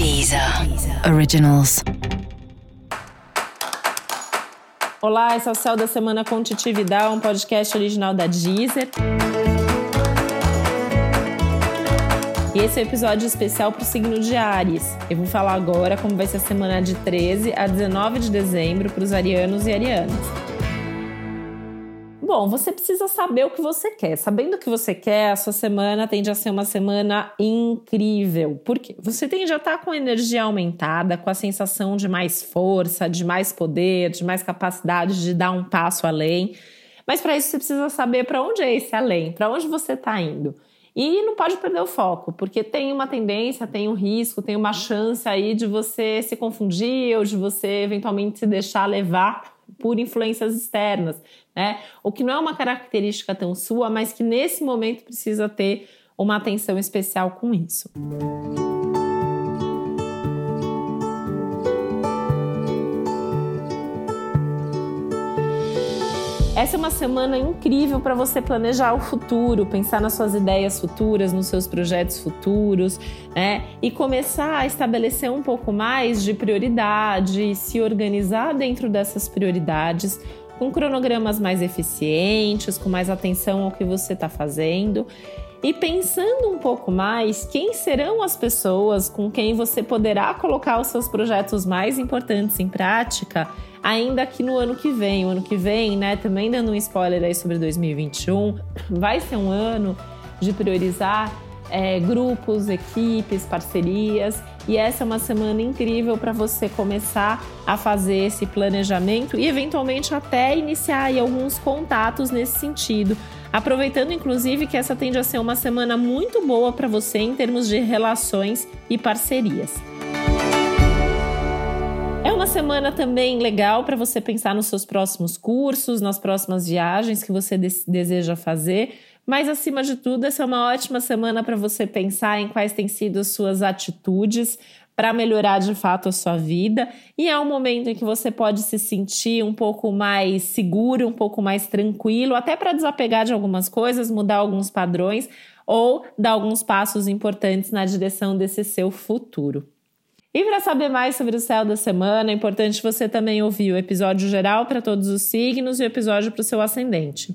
Deezer. Originals. Olá, esse é o Céu da Semana com Titi Vidal, um podcast original da Deezer. E esse é o um episódio especial para o signo de Ares. Eu vou falar agora como vai ser a semana de 13 a 19 de dezembro para os arianos e arianas. Bom, você precisa saber o que você quer. Sabendo o que você quer, a sua semana tende a ser uma semana incrível. Por quê? Você tende a estar com a energia aumentada, com a sensação de mais força, de mais poder, de mais capacidade de dar um passo além. Mas para isso você precisa saber para onde é esse além, para onde você está indo. E não pode perder o foco, porque tem uma tendência, tem um risco, tem uma chance aí de você se confundir ou de você eventualmente se deixar levar por influências externas, né? O que não é uma característica tão sua, mas que nesse momento precisa ter uma atenção especial com isso. Essa é uma semana incrível para você planejar o futuro, pensar nas suas ideias futuras, nos seus projetos futuros, né? E começar a estabelecer um pouco mais de prioridade, se organizar dentro dessas prioridades, com cronogramas mais eficientes, com mais atenção ao que você está fazendo e pensando um pouco mais quem serão as pessoas com quem você poderá colocar os seus projetos mais importantes em prática ainda aqui no ano que vem. O ano que vem, né, também dando um spoiler aí sobre 2021, vai ser um ano de priorizar é, grupos, equipes, parcerias. E essa é uma semana incrível para você começar a fazer esse planejamento e, eventualmente, até iniciar alguns contatos nesse sentido. Aproveitando, inclusive, que essa tende a ser uma semana muito boa para você em termos de relações e parcerias. É uma semana também legal para você pensar nos seus próximos cursos, nas próximas viagens que você deseja fazer. Mas, acima de tudo, essa é uma ótima semana para você pensar em quais têm sido as suas atitudes para melhorar de fato a sua vida. E é um momento em que você pode se sentir um pouco mais seguro, um pouco mais tranquilo, até para desapegar de algumas coisas, mudar alguns padrões ou dar alguns passos importantes na direção desse seu futuro. E para saber mais sobre o céu da semana, é importante você também ouvir o episódio geral para todos os signos e o episódio para o seu ascendente.